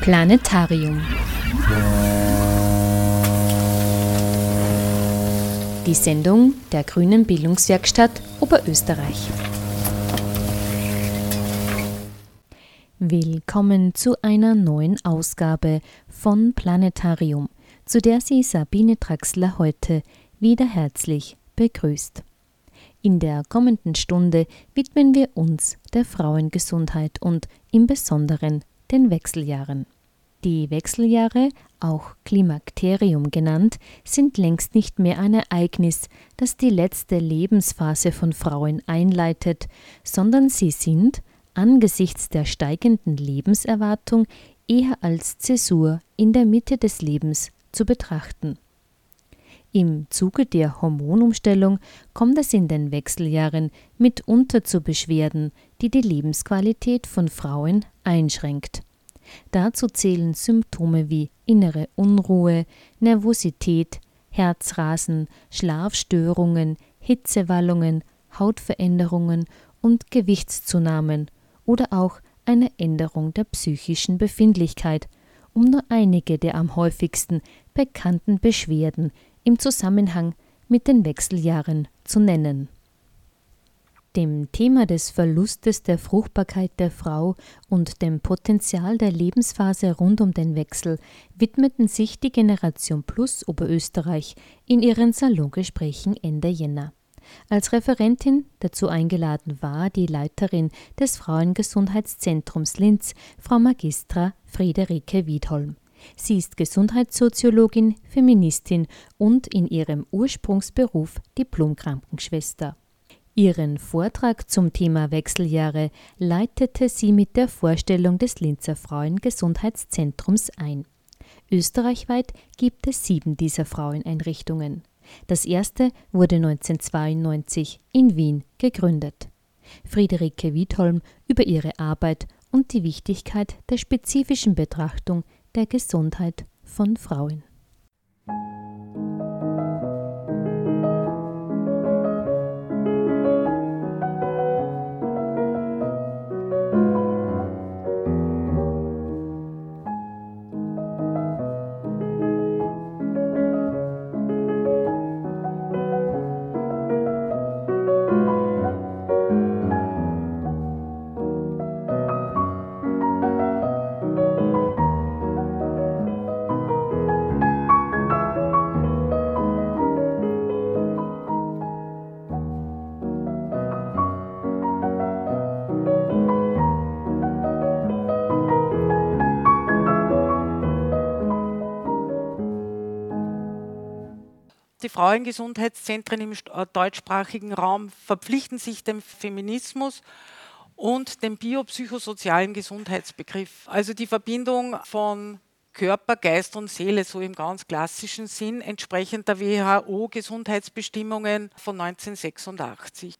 Planetarium. Die Sendung der Grünen Bildungswerkstatt Oberösterreich. Willkommen zu einer neuen Ausgabe von Planetarium, zu der Sie Sabine Traxler heute wieder herzlich begrüßt. In der kommenden Stunde widmen wir uns der Frauengesundheit und im Besonderen den Wechseljahren. Die Wechseljahre, auch Klimakterium genannt, sind längst nicht mehr ein Ereignis, das die letzte Lebensphase von Frauen einleitet, sondern sie sind, angesichts der steigenden Lebenserwartung, eher als Zäsur in der Mitte des Lebens zu betrachten. Im Zuge der Hormonumstellung kommt es in den Wechseljahren mitunter zu Beschwerden, die die Lebensqualität von Frauen einschränkt. Dazu zählen Symptome wie innere Unruhe, Nervosität, Herzrasen, Schlafstörungen, Hitzewallungen, Hautveränderungen und Gewichtszunahmen oder auch eine Änderung der psychischen Befindlichkeit, um nur einige der am häufigsten bekannten Beschwerden im Zusammenhang mit den Wechseljahren zu nennen. Dem Thema des Verlustes der Fruchtbarkeit der Frau und dem Potenzial der Lebensphase rund um den Wechsel widmeten sich die Generation Plus Oberösterreich in ihren Salongesprächen Ende Jänner. Als Referentin dazu eingeladen war die Leiterin des Frauengesundheitszentrums Linz, Frau Magistra Friederike Wiedholm. Sie ist Gesundheitssoziologin, Feministin und in ihrem Ursprungsberuf Diplomkrankenschwester. Ihren Vortrag zum Thema Wechseljahre leitete sie mit der Vorstellung des Linzer Frauengesundheitszentrums ein. Österreichweit gibt es sieben dieser Fraueneinrichtungen. Das erste wurde 1992 in Wien gegründet. Friederike Wiedholm über ihre Arbeit und die Wichtigkeit der spezifischen Betrachtung der Gesundheit von Frauen. Frauengesundheitszentren im äh, deutschsprachigen Raum verpflichten sich dem Feminismus und dem biopsychosozialen Gesundheitsbegriff. Also die Verbindung von Körper, Geist und Seele, so im ganz klassischen Sinn, entsprechend der WHO-Gesundheitsbestimmungen von 1986.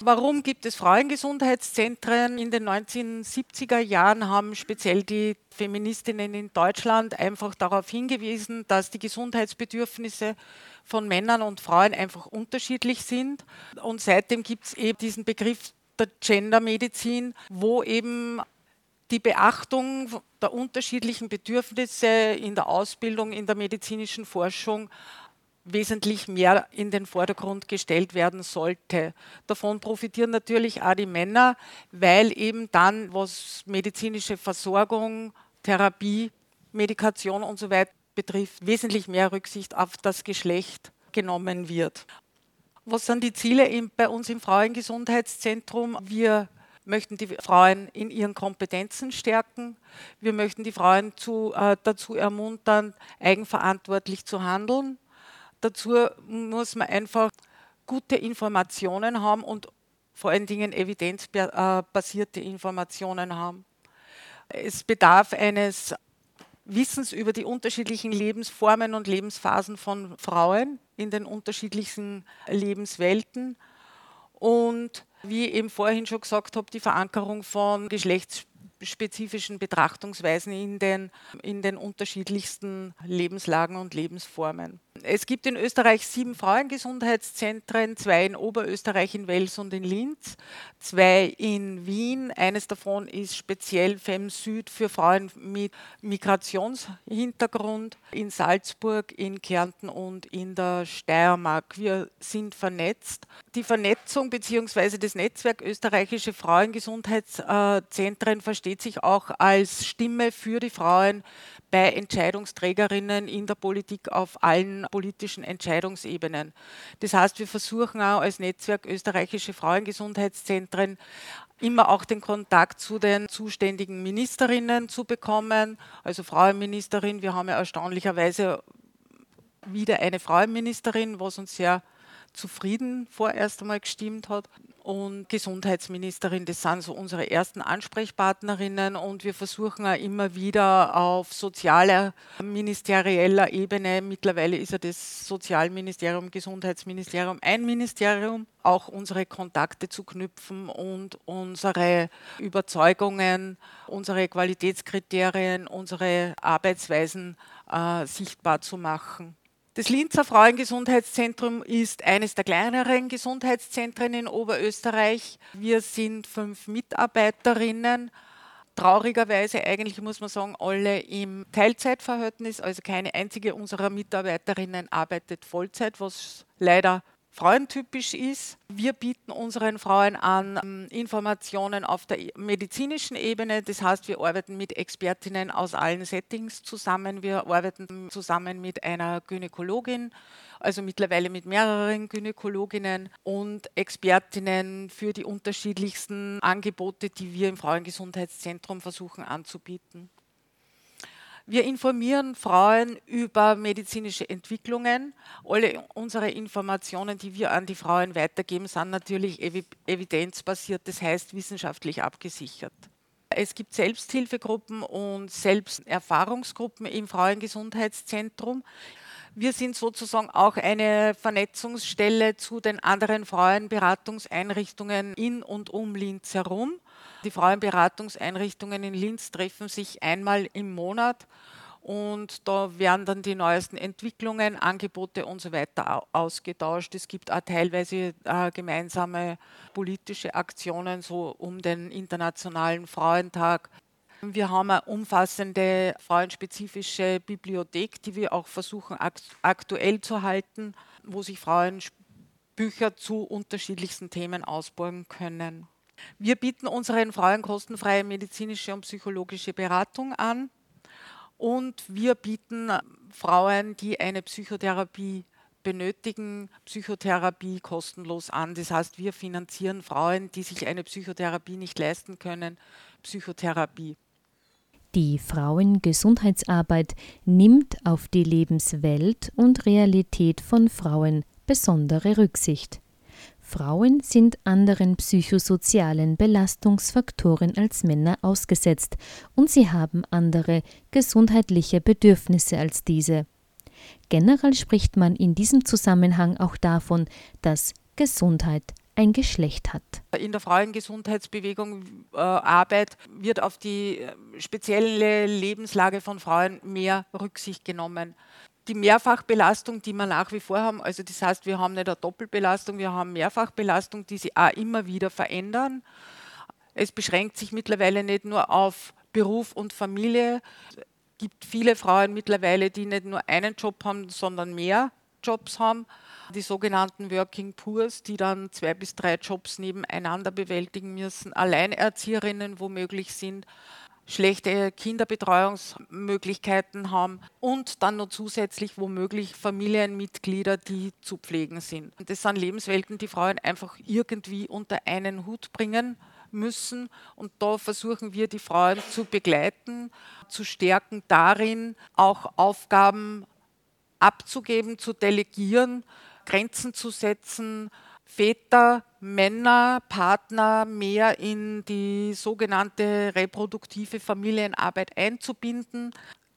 Warum gibt es Frauengesundheitszentren? In den 1970er Jahren haben speziell die Feministinnen in Deutschland einfach darauf hingewiesen, dass die Gesundheitsbedürfnisse von Männern und Frauen einfach unterschiedlich sind. Und seitdem gibt es eben diesen Begriff der Gendermedizin, wo eben die Beachtung der unterschiedlichen Bedürfnisse in der Ausbildung, in der medizinischen Forschung wesentlich mehr in den Vordergrund gestellt werden sollte. Davon profitieren natürlich auch die Männer, weil eben dann, was medizinische Versorgung, Therapie, Medikation und so weiter betrifft, wesentlich mehr Rücksicht auf das Geschlecht genommen wird. Was sind die Ziele bei uns im Frauengesundheitszentrum? Wir möchten die Frauen in ihren Kompetenzen stärken. Wir möchten die Frauen zu, äh, dazu ermuntern, eigenverantwortlich zu handeln. Dazu muss man einfach gute Informationen haben und vor allen Dingen evidenzbasierte Informationen haben. Es bedarf eines Wissens über die unterschiedlichen Lebensformen und Lebensphasen von Frauen in den unterschiedlichen Lebenswelten und wie ich eben vorhin schon gesagt habe, die Verankerung von geschlechtsspezifischen Betrachtungsweisen in den, in den unterschiedlichsten Lebenslagen und Lebensformen. Es gibt in Österreich sieben Frauengesundheitszentren, zwei in Oberösterreich, in Wels und in Linz, zwei in Wien. Eines davon ist speziell FEM Süd für Frauen mit Migrationshintergrund in Salzburg, in Kärnten und in der Steiermark. Wir sind vernetzt. Die Vernetzung bzw. das Netzwerk österreichische Frauengesundheitszentren versteht sich auch als Stimme für die Frauen bei Entscheidungsträgerinnen in der Politik auf allen politischen Entscheidungsebenen. Das heißt, wir versuchen auch als Netzwerk österreichische Frauengesundheitszentren immer auch den Kontakt zu den zuständigen Ministerinnen zu bekommen. Also Frauenministerin, wir haben ja erstaunlicherweise wieder eine Frauenministerin, was uns sehr zufrieden vorerst einmal gestimmt hat und Gesundheitsministerin. Das sind so unsere ersten Ansprechpartnerinnen und wir versuchen auch immer wieder auf sozialer, ministerieller Ebene, mittlerweile ist ja das Sozialministerium, Gesundheitsministerium ein Ministerium, auch unsere Kontakte zu knüpfen und unsere Überzeugungen, unsere Qualitätskriterien, unsere Arbeitsweisen äh, sichtbar zu machen. Das Linzer Frauengesundheitszentrum ist eines der kleineren Gesundheitszentren in Oberösterreich. Wir sind fünf Mitarbeiterinnen. Traurigerweise eigentlich muss man sagen, alle im Teilzeitverhältnis, also keine einzige unserer Mitarbeiterinnen arbeitet Vollzeit, was leider frauentypisch ist. Wir bieten unseren Frauen an ähm, Informationen auf der medizinischen Ebene. Das heißt, wir arbeiten mit Expertinnen aus allen Settings zusammen. Wir arbeiten zusammen mit einer Gynäkologin, also mittlerweile mit mehreren Gynäkologinnen und Expertinnen für die unterschiedlichsten Angebote, die wir im Frauengesundheitszentrum versuchen anzubieten. Wir informieren Frauen über medizinische Entwicklungen. Alle unsere Informationen, die wir an die Frauen weitergeben, sind natürlich evidenzbasiert, das heißt wissenschaftlich abgesichert. Es gibt Selbsthilfegruppen und Selbsterfahrungsgruppen im Frauengesundheitszentrum. Wir sind sozusagen auch eine Vernetzungsstelle zu den anderen Frauenberatungseinrichtungen in und um Linz herum. Die Frauenberatungseinrichtungen in Linz treffen sich einmal im Monat und da werden dann die neuesten Entwicklungen, Angebote und so weiter ausgetauscht. Es gibt auch teilweise äh, gemeinsame politische Aktionen, so um den Internationalen Frauentag. Wir haben eine umfassende frauenspezifische Bibliothek, die wir auch versuchen aktuell zu halten, wo sich Frauen Bücher zu unterschiedlichsten Themen ausborgen können. Wir bieten unseren Frauen kostenfreie medizinische und psychologische Beratung an und wir bieten Frauen, die eine Psychotherapie benötigen, Psychotherapie kostenlos an. Das heißt, wir finanzieren Frauen, die sich eine Psychotherapie nicht leisten können, Psychotherapie. Die Frauengesundheitsarbeit nimmt auf die Lebenswelt und Realität von Frauen besondere Rücksicht. Frauen sind anderen psychosozialen Belastungsfaktoren als Männer ausgesetzt und sie haben andere gesundheitliche Bedürfnisse als diese. Generell spricht man in diesem Zusammenhang auch davon, dass Gesundheit ein Geschlecht hat. In der Frauengesundheitsbewegung äh, Arbeit wird auf die äh, spezielle Lebenslage von Frauen mehr Rücksicht genommen die Mehrfachbelastung, die wir nach wie vor haben, also das heißt, wir haben nicht eine Doppelbelastung, wir haben Mehrfachbelastung, die sich auch immer wieder verändern. Es beschränkt sich mittlerweile nicht nur auf Beruf und Familie. Es gibt viele Frauen mittlerweile, die nicht nur einen Job haben, sondern mehr Jobs haben. Die sogenannten Working Poors, die dann zwei bis drei Jobs nebeneinander bewältigen müssen, Alleinerzieherinnen womöglich sind schlechte Kinderbetreuungsmöglichkeiten haben und dann noch zusätzlich womöglich Familienmitglieder, die zu pflegen sind. Das sind Lebenswelten, die Frauen einfach irgendwie unter einen Hut bringen müssen. Und da versuchen wir, die Frauen zu begleiten, zu stärken darin, auch Aufgaben abzugeben, zu delegieren, Grenzen zu setzen, Väter, Männer, Partner mehr in die sogenannte reproduktive Familienarbeit einzubinden,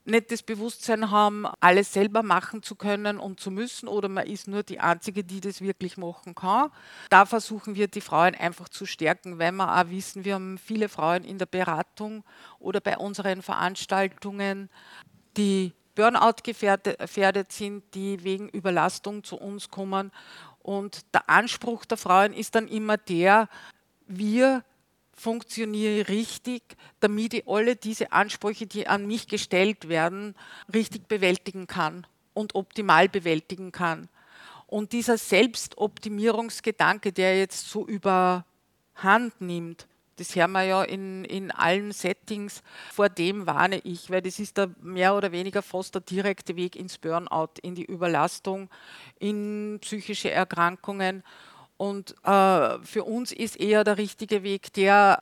nicht das Bewusstsein haben, alles selber machen zu können und zu müssen oder man ist nur die Einzige, die das wirklich machen kann. Da versuchen wir die Frauen einfach zu stärken, weil wir auch wissen, wir haben viele Frauen in der Beratung oder bei unseren Veranstaltungen, die Burnout gefährdet sind, die wegen Überlastung zu uns kommen. Und der Anspruch der Frauen ist dann immer der, wir funktionieren richtig, damit ich alle diese Ansprüche, die an mich gestellt werden, richtig bewältigen kann und optimal bewältigen kann. Und dieser Selbstoptimierungsgedanke, der jetzt so überhand nimmt, das hören wir ja in, in allen Settings, vor dem warne ich, weil das ist da mehr oder weniger fast der direkte Weg ins Burnout, in die Überlastung, in psychische Erkrankungen. Und äh, für uns ist eher der richtige Weg der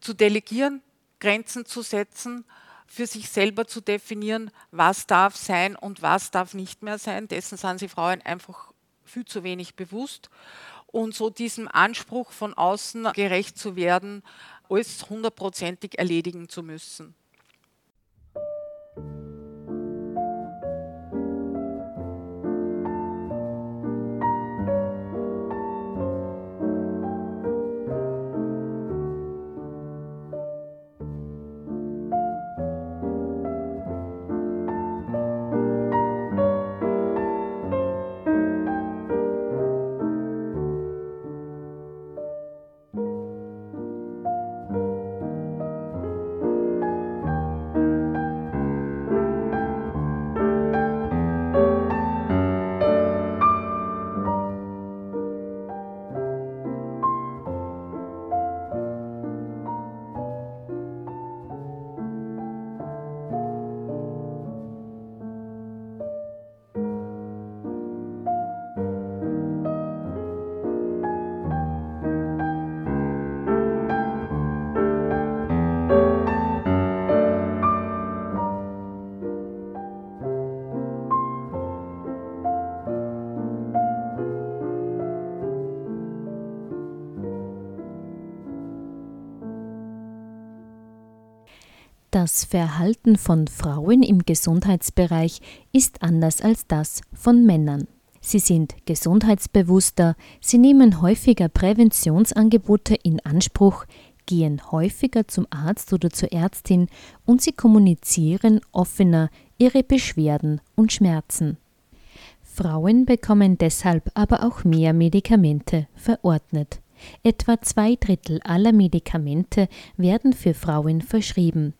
zu delegieren, Grenzen zu setzen, für sich selber zu definieren, was darf sein und was darf nicht mehr sein. Dessen sind sich Frauen einfach viel zu wenig bewusst. Und so diesem Anspruch von außen gerecht zu werden, alles hundertprozentig erledigen zu müssen. Das Verhalten von Frauen im Gesundheitsbereich ist anders als das von Männern. Sie sind gesundheitsbewusster, sie nehmen häufiger Präventionsangebote in Anspruch, gehen häufiger zum Arzt oder zur Ärztin und sie kommunizieren offener ihre Beschwerden und Schmerzen. Frauen bekommen deshalb aber auch mehr Medikamente verordnet. Etwa zwei Drittel aller Medikamente werden für Frauen verschrieben.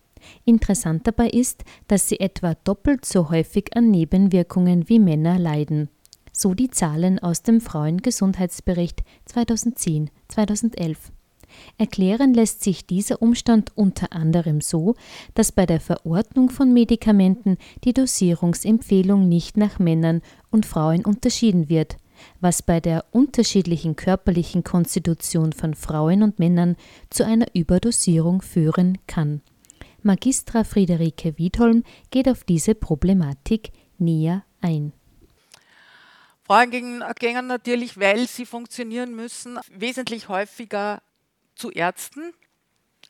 Interessant dabei ist, dass sie etwa doppelt so häufig an Nebenwirkungen wie Männer leiden. So die Zahlen aus dem Frauengesundheitsbericht 2010-2011. Erklären lässt sich dieser Umstand unter anderem so, dass bei der Verordnung von Medikamenten die Dosierungsempfehlung nicht nach Männern und Frauen unterschieden wird, was bei der unterschiedlichen körperlichen Konstitution von Frauen und Männern zu einer Überdosierung führen kann. Magistra Friederike Wiedholm geht auf diese Problematik näher ein. Frauen gehen natürlich, weil sie funktionieren müssen, wesentlich häufiger zu Ärzten.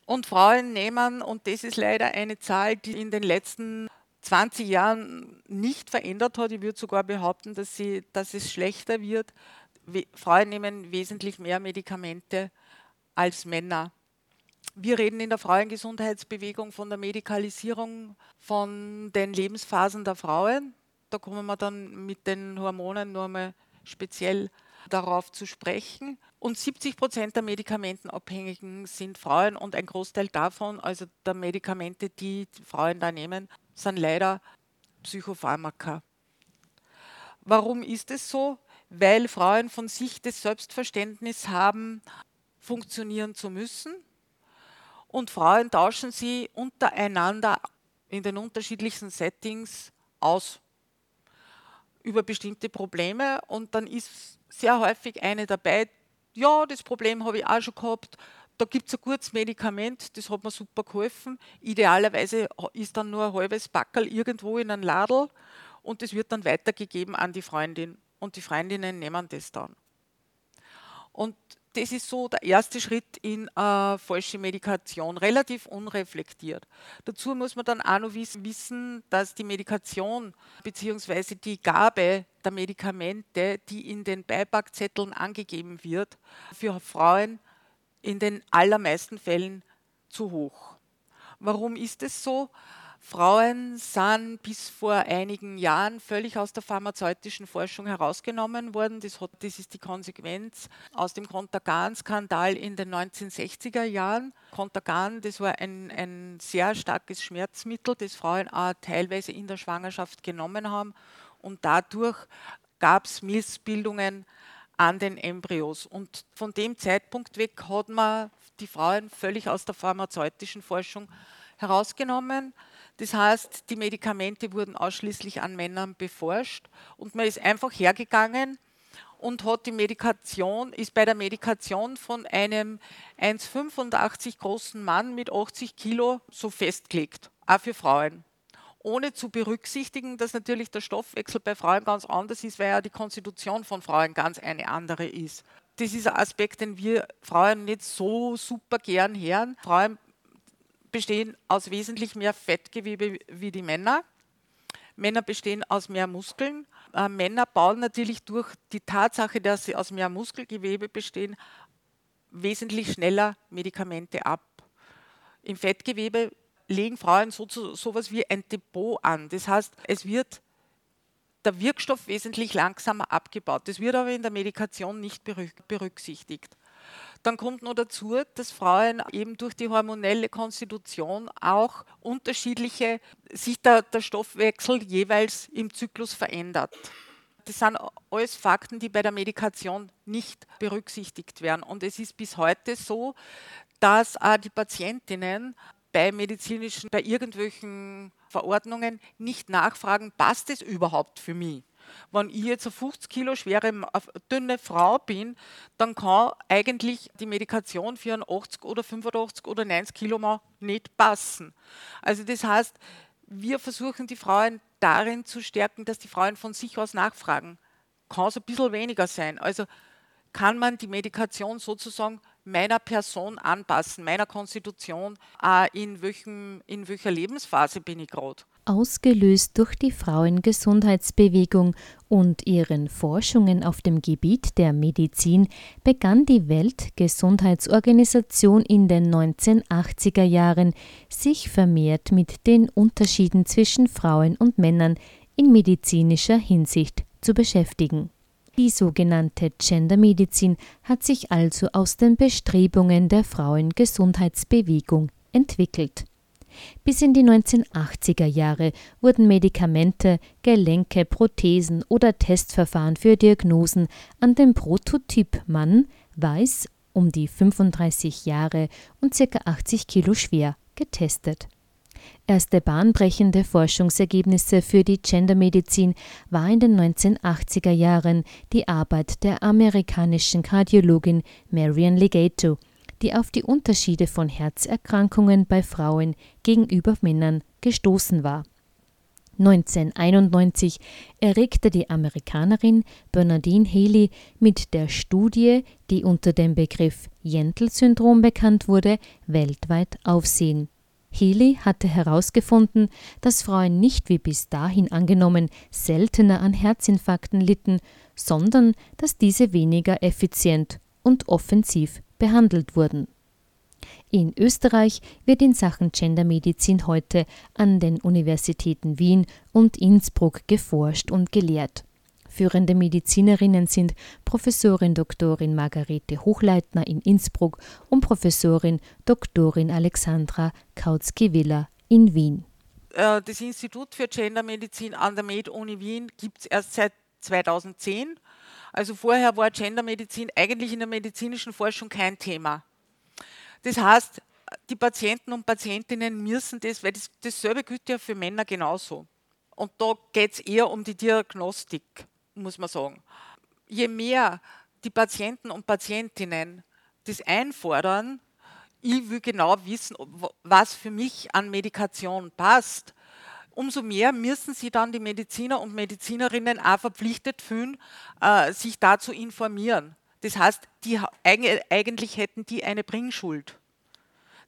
Und Frauen nehmen, und das ist leider eine Zahl, die in den letzten 20 Jahren nicht verändert hat. Ich würde sogar behaupten, dass, sie, dass es schlechter wird. Frauen nehmen wesentlich mehr Medikamente als Männer. Wir reden in der Frauengesundheitsbewegung von der Medikalisierung von den Lebensphasen der Frauen. Da kommen wir dann mit den Hormonen nur mal speziell darauf zu sprechen. Und 70 Prozent der Medikamentenabhängigen sind Frauen und ein Großteil davon, also der Medikamente, die Frauen da nehmen, sind leider Psychopharmaka. Warum ist es so? Weil Frauen von sich das Selbstverständnis haben, funktionieren zu müssen und Frauen tauschen sie untereinander in den unterschiedlichsten Settings aus über bestimmte Probleme und dann ist sehr häufig eine dabei, ja, das Problem habe ich auch schon gehabt, da gibt es ein gutes Medikament, das hat mir super geholfen. Idealerweise ist dann nur ein halbes Backel irgendwo in einem Ladel und das wird dann weitergegeben an die Freundin und die Freundinnen nehmen das dann. Und das ist so der erste Schritt in äh, falsche Medikation, relativ unreflektiert. Dazu muss man dann auch noch wissen, dass die Medikation bzw. die Gabe der Medikamente, die in den Beipackzetteln angegeben wird, für Frauen in den allermeisten Fällen zu hoch. Warum ist es so? Frauen sind bis vor einigen Jahren völlig aus der pharmazeutischen Forschung herausgenommen worden. Das, hat, das ist die Konsequenz aus dem Contergan-Skandal in den 1960er Jahren. Contergan, das war ein, ein sehr starkes Schmerzmittel, das Frauen auch teilweise in der Schwangerschaft genommen haben. Und dadurch gab es Missbildungen an den Embryos. Und von dem Zeitpunkt weg hat man die Frauen völlig aus der pharmazeutischen Forschung herausgenommen. Das heißt, die Medikamente wurden ausschließlich an Männern beforscht und man ist einfach hergegangen und hat die Medikation, ist bei der Medikation von einem 1,85 großen Mann mit 80 Kilo so festgelegt, auch für Frauen. Ohne zu berücksichtigen, dass natürlich der Stoffwechsel bei Frauen ganz anders ist, weil ja die Konstitution von Frauen ganz eine andere ist. Das ist ein Aspekt, den wir Frauen nicht so super gern hören. Frauen bestehen aus wesentlich mehr Fettgewebe wie die Männer. Männer bestehen aus mehr Muskeln. Äh, Männer bauen natürlich durch die Tatsache, dass sie aus mehr Muskelgewebe bestehen, wesentlich schneller Medikamente ab. Im Fettgewebe legen Frauen so, so etwas wie ein Depot an. Das heißt, es wird der Wirkstoff wesentlich langsamer abgebaut. Das wird aber in der Medikation nicht berücksichtigt. Dann kommt noch dazu, dass Frauen eben durch die hormonelle Konstitution auch unterschiedliche, sich der, der Stoffwechsel jeweils im Zyklus verändert. Das sind alles Fakten, die bei der Medikation nicht berücksichtigt werden. Und es ist bis heute so, dass auch die Patientinnen bei medizinischen, bei irgendwelchen Verordnungen nicht nachfragen, passt es überhaupt für mich? Wenn ich jetzt eine 50 Kilo schwere, dünne Frau bin, dann kann eigentlich die Medikation für einen 80 oder 85 oder 90 Kilo Mann nicht passen. Also das heißt, wir versuchen die Frauen darin zu stärken, dass die Frauen von sich aus nachfragen. Kann es ein bisschen weniger sein. Also kann man die Medikation sozusagen meiner Person anpassen, meiner Konstitution, in, welchem, in welcher Lebensphase bin ich gerade ausgelöst durch die Frauengesundheitsbewegung und ihren Forschungen auf dem Gebiet der Medizin, begann die Weltgesundheitsorganisation in den 1980er Jahren, sich vermehrt mit den Unterschieden zwischen Frauen und Männern in medizinischer Hinsicht zu beschäftigen. Die sogenannte Gendermedizin hat sich also aus den Bestrebungen der Frauengesundheitsbewegung entwickelt. Bis in die 1980er Jahre wurden Medikamente, Gelenke, Prothesen oder Testverfahren für Diagnosen an dem Prototyp Mann, weiß, um die 35 Jahre und ca. 80 Kilo schwer getestet. Erste bahnbrechende Forschungsergebnisse für die Gendermedizin war in den 1980er Jahren die Arbeit der amerikanischen Kardiologin Marian Legato, die auf die Unterschiede von Herzerkrankungen bei Frauen gegenüber Männern gestoßen war. 1991 erregte die Amerikanerin Bernadine Haley mit der Studie, die unter dem Begriff Jentl-Syndrom bekannt wurde, weltweit Aufsehen. Healy hatte herausgefunden, dass Frauen nicht wie bis dahin angenommen seltener an Herzinfarkten litten, sondern dass diese weniger effizient und offensiv behandelt wurden. In Österreich wird in Sachen Gendermedizin heute an den Universitäten Wien und Innsbruck geforscht und gelehrt. Führende Medizinerinnen sind Professorin Doktorin Margarete Hochleitner in Innsbruck und Professorin Doktorin Alexandra Kautzki-Willer in Wien. Äh, das Institut für Gendermedizin an der Med-Uni Wien gibt es erst seit 2010 also vorher war Gendermedizin eigentlich in der medizinischen Forschung kein Thema. Das heißt, die Patienten und Patientinnen müssen das, weil das, dasselbe gilt ja für Männer genauso. Und da geht es eher um die Diagnostik, muss man sagen. Je mehr die Patienten und Patientinnen das einfordern, ich will genau wissen, was für mich an Medikation passt, umso mehr müssen sie dann die Mediziner und Medizinerinnen auch verpflichtet fühlen, äh, sich da zu informieren. Das heißt, die, eigentlich hätten die eine Bringschuld.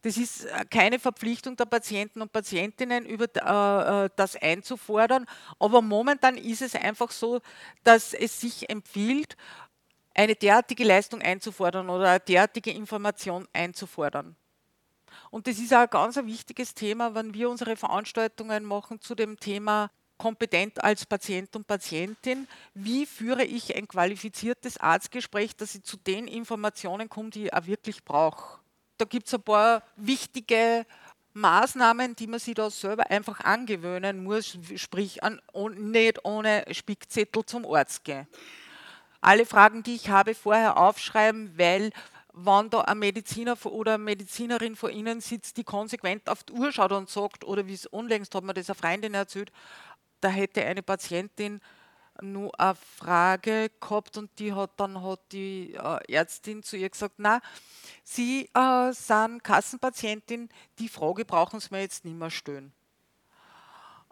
Das ist äh, keine Verpflichtung der Patienten und Patientinnen, über äh, das einzufordern. Aber momentan ist es einfach so, dass es sich empfiehlt, eine derartige Leistung einzufordern oder eine derartige Information einzufordern. Und das ist auch ein ganz wichtiges Thema, wenn wir unsere Veranstaltungen machen zu dem Thema kompetent als Patient und Patientin. Wie führe ich ein qualifiziertes Arztgespräch, dass ich zu den Informationen komme, die ich auch wirklich brauche? Da gibt es ein paar wichtige Maßnahmen, die man sich da selber einfach angewöhnen muss, sprich an, nicht ohne Spickzettel zum Arzt gehen. Alle Fragen, die ich habe, vorher aufschreiben, weil wenn da ein Mediziner oder eine Medizinerin vor Ihnen sitzt, die konsequent auf die Uhr schaut und sagt, oder wie es unlängst hat mir das eine Freundin erzählt, da hätte eine Patientin nur eine Frage gehabt und die hat dann hat die äh, Ärztin zu ihr gesagt, na, Sie äh, sind Kassenpatientin, die Frage brauchen Sie mir jetzt nicht mehr stellen.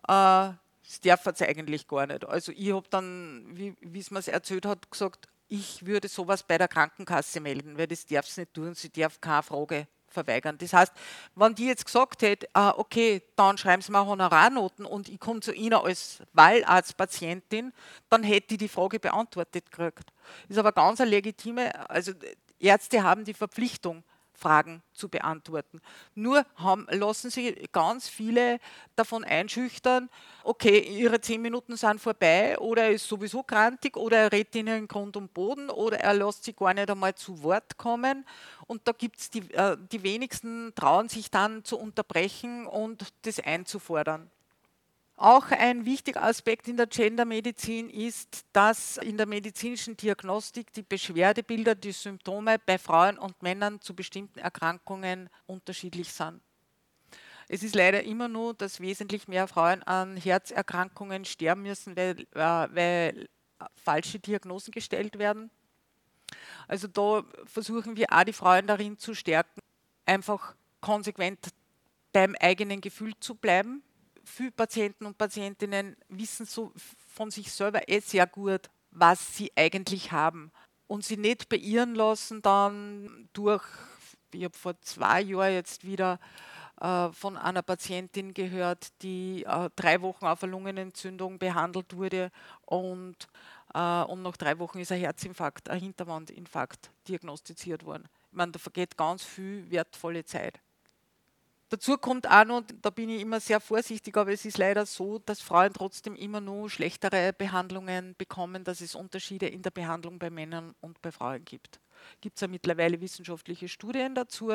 Äh, das darf sie eigentlich gar nicht. Also ich habe dann, wie es mir erzählt hat, gesagt, ich würde sowas bei der Krankenkasse melden, weil das darf sie nicht tun, sie darf keine Frage verweigern. Das heißt, wenn die jetzt gesagt hätte, äh, okay, dann schreiben Sie mir Honorarnoten und ich komme zu Ihnen als Wahlarztpatientin, dann hätte ich die Frage beantwortet gekriegt. Ist aber ganz eine legitime, also Ärzte haben die Verpflichtung, Fragen zu beantworten. Nur haben, lassen sie ganz viele davon einschüchtern, okay, ihre zehn Minuten sind vorbei oder er ist sowieso krantig oder er redet ihnen Grund und Boden oder er lässt sie gar nicht einmal zu Wort kommen. Und da gibt es die, äh, die wenigsten trauen sich dann zu unterbrechen und das einzufordern. Auch ein wichtiger Aspekt in der Gendermedizin ist, dass in der medizinischen Diagnostik die Beschwerdebilder, die Symptome bei Frauen und Männern zu bestimmten Erkrankungen unterschiedlich sind. Es ist leider immer nur, dass wesentlich mehr Frauen an Herzerkrankungen sterben müssen, weil, äh, weil falsche Diagnosen gestellt werden. Also da versuchen wir auch die Frauen darin zu stärken, einfach konsequent beim eigenen Gefühl zu bleiben viele Patienten und Patientinnen wissen so von sich selber eh sehr gut, was sie eigentlich haben. Und sie nicht beirren lassen dann durch, ich habe vor zwei Jahren jetzt wieder äh, von einer Patientin gehört, die äh, drei Wochen auf eine Lungenentzündung behandelt wurde und, äh, und nach drei Wochen ist ein Herzinfarkt, ein Hinterwandinfarkt diagnostiziert worden. Ich meine, da vergeht ganz viel wertvolle Zeit. Dazu kommt auch noch, da bin ich immer sehr vorsichtig, aber es ist leider so, dass Frauen trotzdem immer nur schlechtere Behandlungen bekommen, dass es Unterschiede in der Behandlung bei Männern und bei Frauen gibt gibt es ja mittlerweile wissenschaftliche Studien dazu.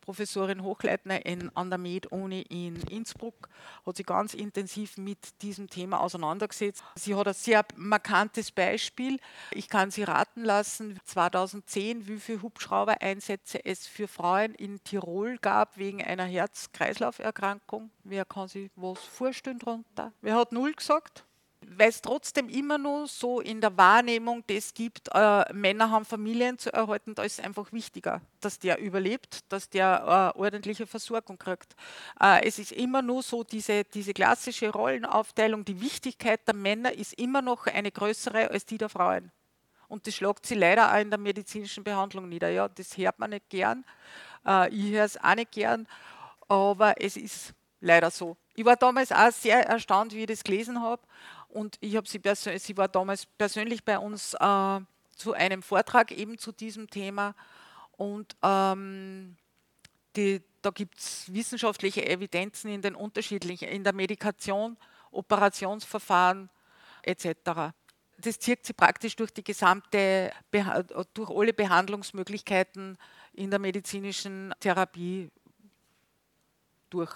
Professorin Hochleitner in, an der Med-Uni in Innsbruck hat sich ganz intensiv mit diesem Thema auseinandergesetzt. Sie hat ein sehr markantes Beispiel. Ich kann Sie raten lassen, 2010, wie viele Hubschraubereinsätze es für Frauen in Tirol gab wegen einer Herz-Kreislauf-Erkrankung. Wer kann sich was vorstellen darunter? Wer hat null gesagt? Weil es trotzdem immer nur so in der Wahrnehmung das gibt, äh, Männer haben Familien zu erhalten, da ist es einfach wichtiger, dass der überlebt, dass der äh, ordentliche Versorgung kriegt. Äh, es ist immer nur so, diese, diese klassische Rollenaufteilung, die Wichtigkeit der Männer ist immer noch eine größere als die der Frauen. Und das schlagt sie leider auch in der medizinischen Behandlung nieder. Ja, das hört man nicht gern. Äh, ich höre es auch nicht gern, aber es ist leider so. Ich war damals auch sehr erstaunt, wie ich das gelesen habe. Und ich habe sie, sie war damals persönlich bei uns äh, zu einem Vortrag eben zu diesem Thema. Und ähm, die, da gibt es wissenschaftliche Evidenzen in den unterschiedlichen, in der Medikation, Operationsverfahren etc. Das zieht sich praktisch durch die gesamte, durch alle Behandlungsmöglichkeiten in der medizinischen Therapie durch.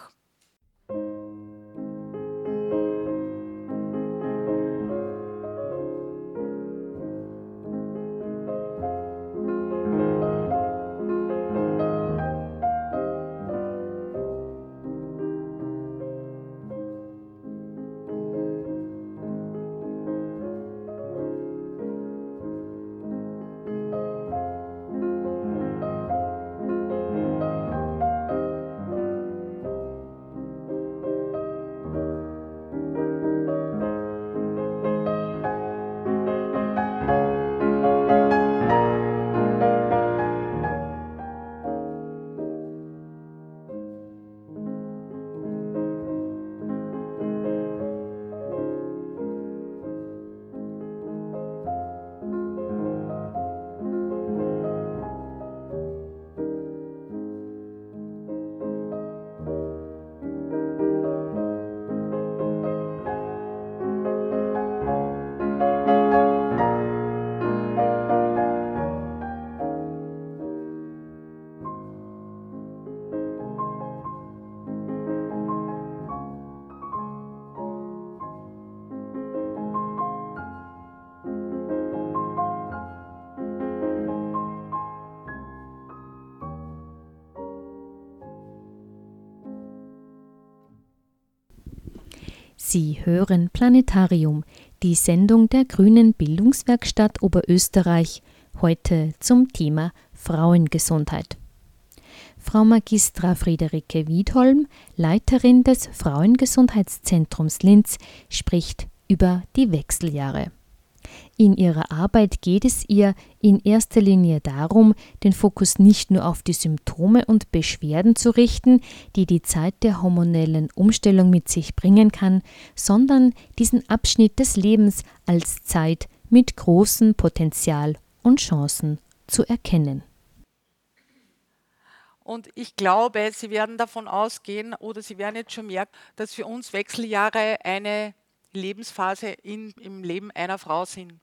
Sie hören Planetarium, die Sendung der Grünen Bildungswerkstatt Oberösterreich, heute zum Thema Frauengesundheit. Frau Magistra Friederike Wiedholm, Leiterin des Frauengesundheitszentrums Linz, spricht über die Wechseljahre. In ihrer Arbeit geht es ihr in erster Linie darum, den Fokus nicht nur auf die Symptome und Beschwerden zu richten, die die Zeit der hormonellen Umstellung mit sich bringen kann, sondern diesen Abschnitt des Lebens als Zeit mit großem Potenzial und Chancen zu erkennen. Und ich glaube, Sie werden davon ausgehen oder Sie werden jetzt schon merken, dass für uns Wechseljahre eine Lebensphase in, im Leben einer Frau sind.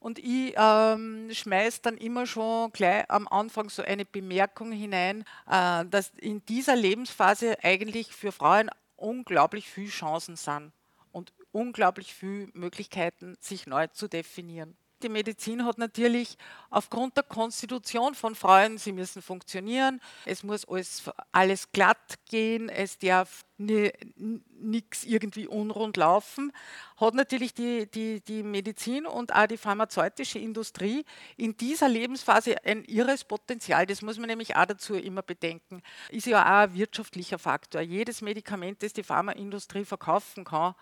Und ich ähm, schmeiße dann immer schon gleich am Anfang so eine Bemerkung hinein, äh, dass in dieser Lebensphase eigentlich für Frauen unglaublich viele Chancen sind und unglaublich viele Möglichkeiten, sich neu zu definieren die Medizin hat natürlich aufgrund der Konstitution von Frauen, sie müssen funktionieren, es muss alles, alles glatt gehen, es darf nichts irgendwie unrund laufen, hat natürlich die, die, die Medizin und auch die pharmazeutische Industrie in dieser Lebensphase ein irres Potenzial. Das muss man nämlich auch dazu immer bedenken. Ist ja auch ein wirtschaftlicher Faktor. Jedes Medikament, das die Pharmaindustrie verkaufen kann,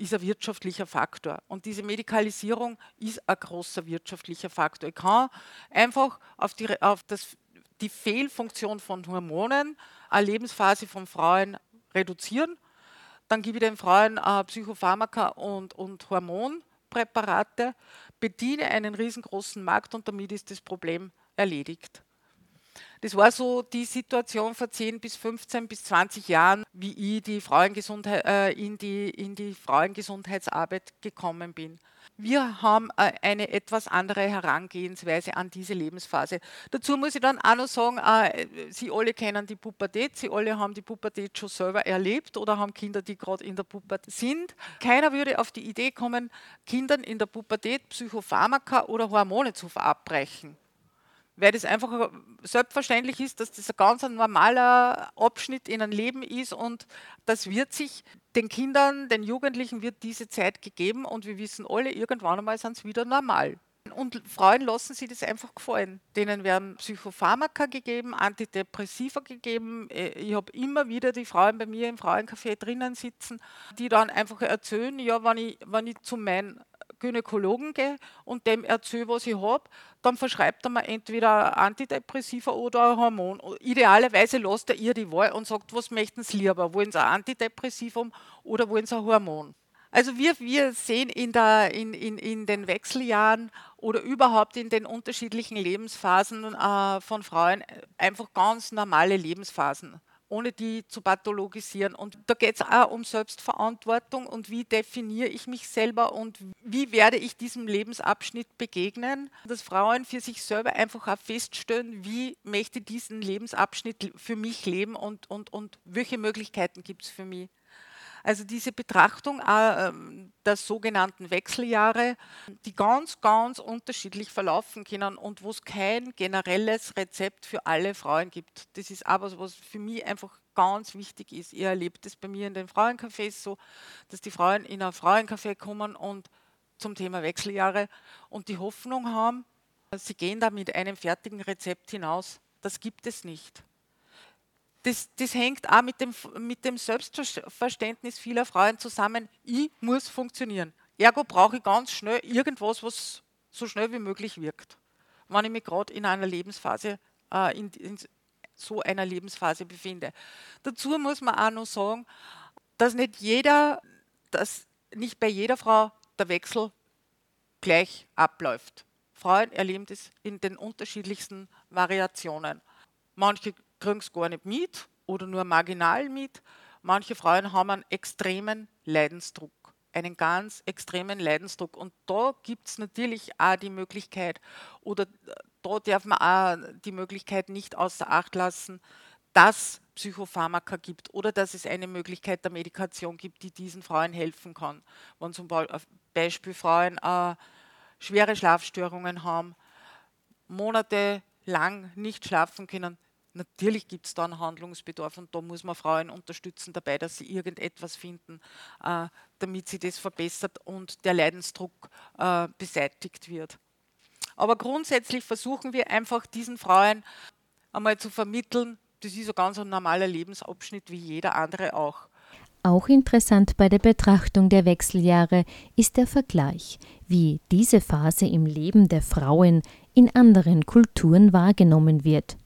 ist ein wirtschaftlicher Faktor. Und diese Medikalisierung ist ein großer wirtschaftlicher Faktor. Ich kann einfach auf die, auf das, die Fehlfunktion von Hormonen, eine Lebensphase von Frauen reduzieren. Dann gebe ich den Frauen äh, Psychopharmaka und, und Hormonpräparate, bediene einen riesengroßen Markt und damit ist das Problem erledigt. Das war so die Situation vor 10 bis 15 bis 20 Jahren, wie ich die Frauengesundheit, äh, in, die, in die Frauengesundheitsarbeit gekommen bin. Wir haben äh, eine etwas andere Herangehensweise an diese Lebensphase. Dazu muss ich dann auch noch sagen, äh, Sie alle kennen die Pubertät, Sie alle haben die Pubertät schon selber erlebt oder haben Kinder, die gerade in der Pubertät sind. Keiner würde auf die Idee kommen, Kindern in der Pubertät Psychopharmaka oder Hormone zu verabreichen weil das einfach selbstverständlich ist, dass das ein ganz normaler Abschnitt in einem Leben ist und das wird sich den Kindern, den Jugendlichen wird diese Zeit gegeben und wir wissen alle, irgendwann einmal sind es wieder normal. Und Frauen lassen sich das einfach gefallen. Denen werden Psychopharmaka gegeben, Antidepressiva gegeben. Äh, ich habe immer wieder die Frauen bei mir im Frauencafé drinnen sitzen, die dann einfach erzählen, ja, wenn ich, wenn ich zu meinem Gynäkologen gehe und dem erzähle, was ich habe, dann verschreibt er mir entweder Antidepressiva oder ein Hormon. Idealerweise lässt er ihr die Wahl und sagt, was möchten Sie lieber? Wollen Sie ein Antidepressivum oder wollen Sie ein Hormon? Also wir, wir sehen in, der, in, in, in den Wechseljahren oder überhaupt in den unterschiedlichen Lebensphasen äh, von Frauen einfach ganz normale Lebensphasen ohne die zu pathologisieren. Und da geht es auch um Selbstverantwortung und wie definiere ich mich selber und wie werde ich diesem Lebensabschnitt begegnen, dass Frauen für sich selber einfach auch feststellen, wie möchte ich diesen Lebensabschnitt für mich leben und, und, und welche Möglichkeiten gibt es für mich. Also diese Betrachtung äh, der sogenannten Wechseljahre, die ganz, ganz unterschiedlich verlaufen können und wo es kein generelles Rezept für alle Frauen gibt. Das ist aber was für mich einfach ganz wichtig ist. Ihr erlebt es bei mir in den Frauencafés so, dass die Frauen in ein Frauencafé kommen und zum Thema Wechseljahre und die Hoffnung haben, sie gehen da mit einem fertigen Rezept hinaus. Das gibt es nicht das, das hängt auch mit dem, mit dem Selbstverständnis vieler Frauen zusammen. Ich muss funktionieren. Ergo brauche ich ganz schnell irgendwas, was so schnell wie möglich wirkt, wenn ich mich gerade in einer Lebensphase, äh, in, in so einer Lebensphase befinde. Dazu muss man auch noch sagen, dass nicht jeder, dass nicht bei jeder Frau der Wechsel gleich abläuft. Frauen erleben das in den unterschiedlichsten Variationen. Manche kriegen es gar nicht mit oder nur marginal mit. Manche Frauen haben einen extremen Leidensdruck, einen ganz extremen Leidensdruck. Und da gibt es natürlich auch die Möglichkeit, oder da darf man auch die Möglichkeit nicht außer Acht lassen, dass Psychopharmaka gibt oder dass es eine Möglichkeit der Medikation gibt, die diesen Frauen helfen kann. Wenn zum Beispiel Frauen äh, schwere Schlafstörungen haben, monatelang nicht schlafen können, Natürlich gibt es da einen Handlungsbedarf und da muss man Frauen unterstützen dabei, dass sie irgendetwas finden, äh, damit sie das verbessert und der Leidensdruck äh, beseitigt wird. Aber grundsätzlich versuchen wir einfach diesen Frauen einmal zu vermitteln, das ist ein ganz normaler Lebensabschnitt wie jeder andere auch. Auch interessant bei der Betrachtung der Wechseljahre ist der Vergleich, wie diese Phase im Leben der Frauen in anderen Kulturen wahrgenommen wird.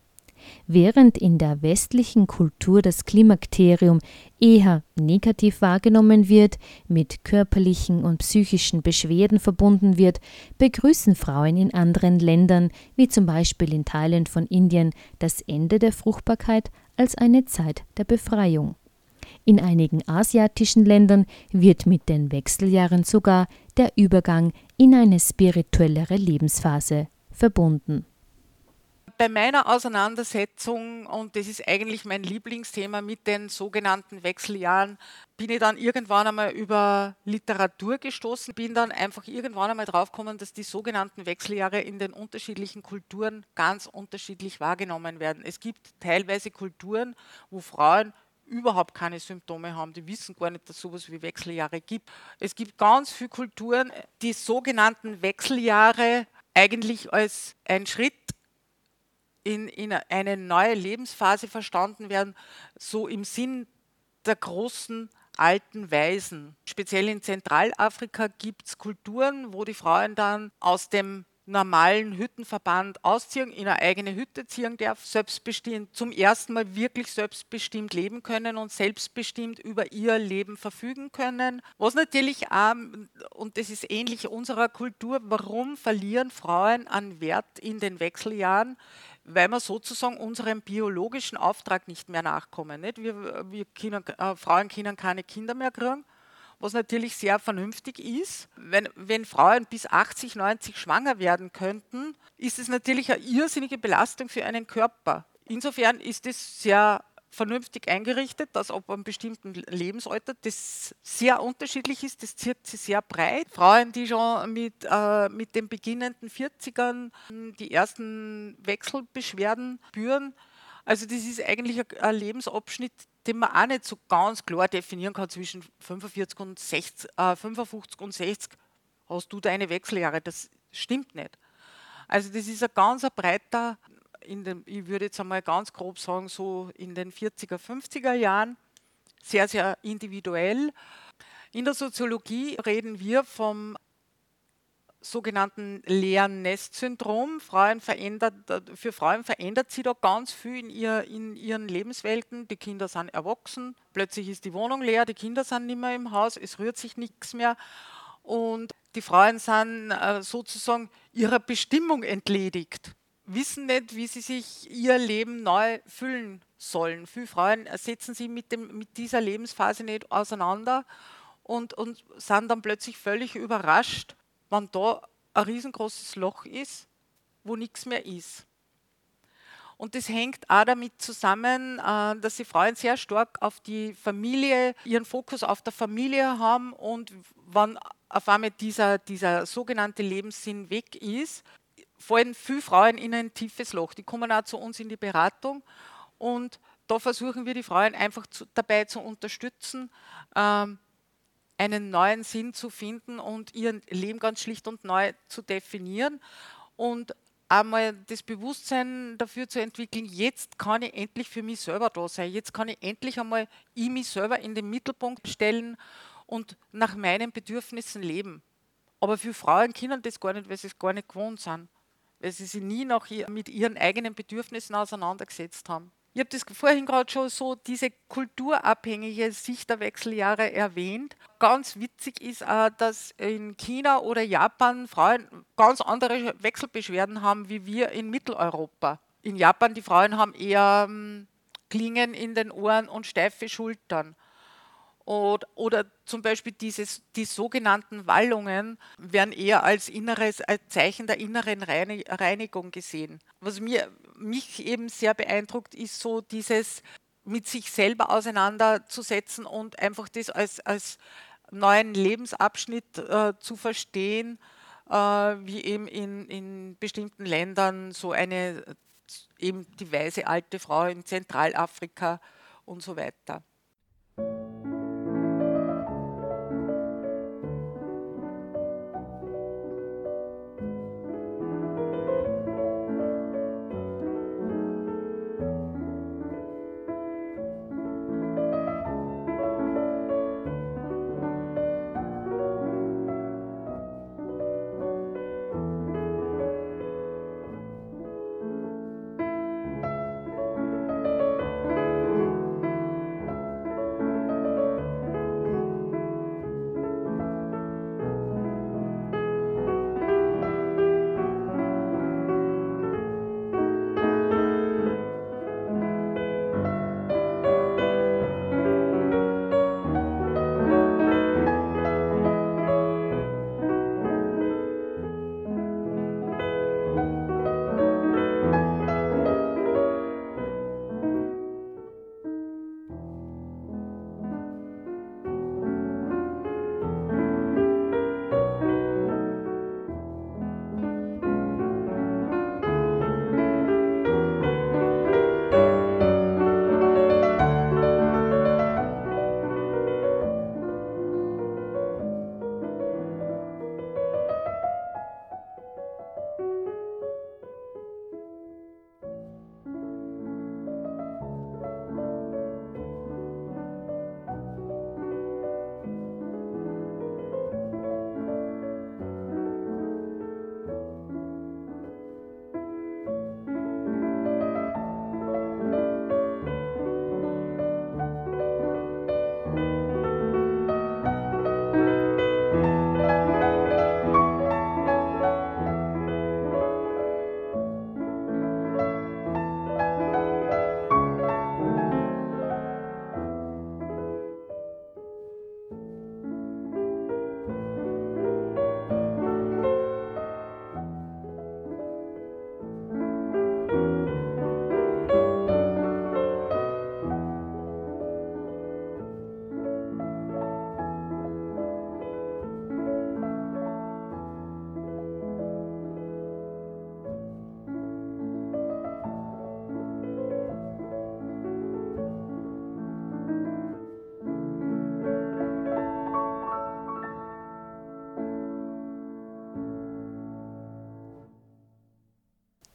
Während in der westlichen Kultur das Klimakterium eher negativ wahrgenommen wird, mit körperlichen und psychischen Beschwerden verbunden wird, begrüßen Frauen in anderen Ländern, wie zum Beispiel in Teilen von Indien, das Ende der Fruchtbarkeit als eine Zeit der Befreiung. In einigen asiatischen Ländern wird mit den Wechseljahren sogar der Übergang in eine spirituellere Lebensphase verbunden bei meiner Auseinandersetzung, und das ist eigentlich mein Lieblingsthema mit den sogenannten Wechseljahren, bin ich dann irgendwann einmal über Literatur gestoßen, bin dann einfach irgendwann einmal draufgekommen, dass die sogenannten Wechseljahre in den unterschiedlichen Kulturen ganz unterschiedlich wahrgenommen werden. Es gibt teilweise Kulturen, wo Frauen überhaupt keine Symptome haben, die wissen gar nicht, dass es sowas wie Wechseljahre gibt. Es gibt ganz viele Kulturen, die sogenannten Wechseljahre eigentlich als ein Schritt in, in eine neue Lebensphase verstanden werden, so im Sinn der großen alten Weisen. Speziell in Zentralafrika gibt es Kulturen, wo die Frauen dann aus dem normalen Hüttenverband ausziehen, in eine eigene Hütte ziehen darf, selbstbestimmt, zum ersten Mal wirklich selbstbestimmt leben können und selbstbestimmt über ihr Leben verfügen können. Was natürlich auch, und das ist ähnlich unserer Kultur, warum verlieren Frauen an Wert in den Wechseljahren? Weil wir sozusagen unserem biologischen Auftrag nicht mehr nachkommen. Nicht? Wir, wir können, äh, Frauen können keine Kinder mehr kriegen, was natürlich sehr vernünftig ist. Wenn, wenn Frauen bis 80, 90 schwanger werden könnten, ist es natürlich eine irrsinnige Belastung für einen Körper. Insofern ist es sehr vernünftig eingerichtet, dass ab einem bestimmten Lebensalter das sehr unterschiedlich ist, das zieht sich sehr breit. Frauen, die schon mit, äh, mit den beginnenden 40ern die ersten Wechselbeschwerden spüren, also das ist eigentlich ein, ein Lebensabschnitt, den man auch nicht so ganz klar definieren kann zwischen 45 und 60, äh, 55 und 60 hast du deine Wechseljahre. Das stimmt nicht. Also das ist ein ganz breiter in den, ich würde jetzt einmal ganz grob sagen, so in den 40er, 50er Jahren, sehr, sehr individuell. In der Soziologie reden wir vom sogenannten leeren Nest-Syndrom. Frauen verändert, für Frauen verändert sich da ganz viel in, ihr, in, ihren Lebenswelten. Die Kinder sind erwachsen, plötzlich ist die Wohnung leer, die Kinder sind nicht mehr im Haus, es rührt sich nichts mehr. Und die Frauen sind äh, sozusagen ihrer Bestimmung entledigt wissen nicht, wie sie sich ihr Leben neu füllen sollen. Viele Frauen setzen sich mit, dem, mit dieser Lebensphase nicht auseinander und, und sind dann plötzlich völlig überrascht, wann da ein riesengroßes Loch ist, wo nichts mehr ist. Und das hängt auch damit zusammen, äh, dass die Frauen sehr stark auf die Familie, ihren Fokus auf der Familie haben und wann auf einmal dieser, dieser sogenannte Lebenssinn weg ist, fallen viele Frauen in ein tiefes Loch. Die kommen auch zu uns in die Beratung und da versuchen wir die Frauen einfach zu, dabei zu unterstützen, ähm, einen neuen Sinn zu finden und ihr Leben ganz schlicht und neu zu definieren und einmal das Bewusstsein dafür zu entwickeln, jetzt kann ich endlich für mich selber da sein, jetzt kann ich endlich einmal ich mich selber in den Mittelpunkt stellen und nach meinen Bedürfnissen leben. Aber für Frauen können das gar nicht, weil sie es gar nicht gewohnt sind weil sie sich nie noch mit ihren eigenen Bedürfnissen auseinandergesetzt haben. Ich habe das vorhin gerade schon so diese kulturabhängige Sicht der Wechseljahre erwähnt. Ganz witzig ist auch, dass in China oder Japan Frauen ganz andere Wechselbeschwerden haben wie wir in Mitteleuropa. In Japan die Frauen haben eher ähm, Klingen in den Ohren und steife Schultern. Oder, oder zum Beispiel dieses, die sogenannten Wallungen werden eher als inneres als Zeichen der inneren Reinigung gesehen. Was mir, mich eben sehr beeindruckt, ist so dieses mit sich selber auseinanderzusetzen und einfach das als, als neuen Lebensabschnitt äh, zu verstehen, äh, wie eben in, in bestimmten Ländern so eine eben die weise alte Frau in Zentralafrika und so weiter.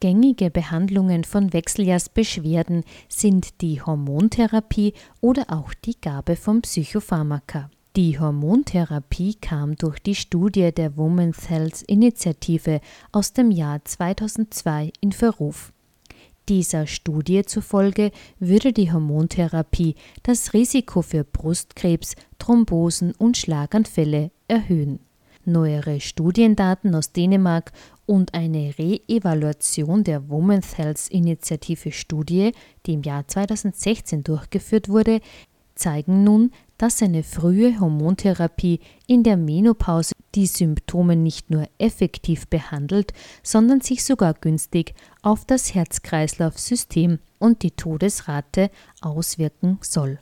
Gängige Behandlungen von Wechseljahrsbeschwerden sind die Hormontherapie oder auch die Gabe von Psychopharmaka. Die Hormontherapie kam durch die Studie der Women's Health Initiative aus dem Jahr 2002 in Verruf. Dieser Studie zufolge würde die Hormontherapie das Risiko für Brustkrebs, Thrombosen und Schlaganfälle erhöhen. Neuere Studiendaten aus Dänemark und eine Re-Evaluation der Women's Health Initiative Studie, die im Jahr 2016 durchgeführt wurde, zeigen nun, dass eine frühe Hormontherapie in der Menopause die Symptome nicht nur effektiv behandelt, sondern sich sogar günstig auf das Herz-Kreislauf-System und die Todesrate auswirken soll.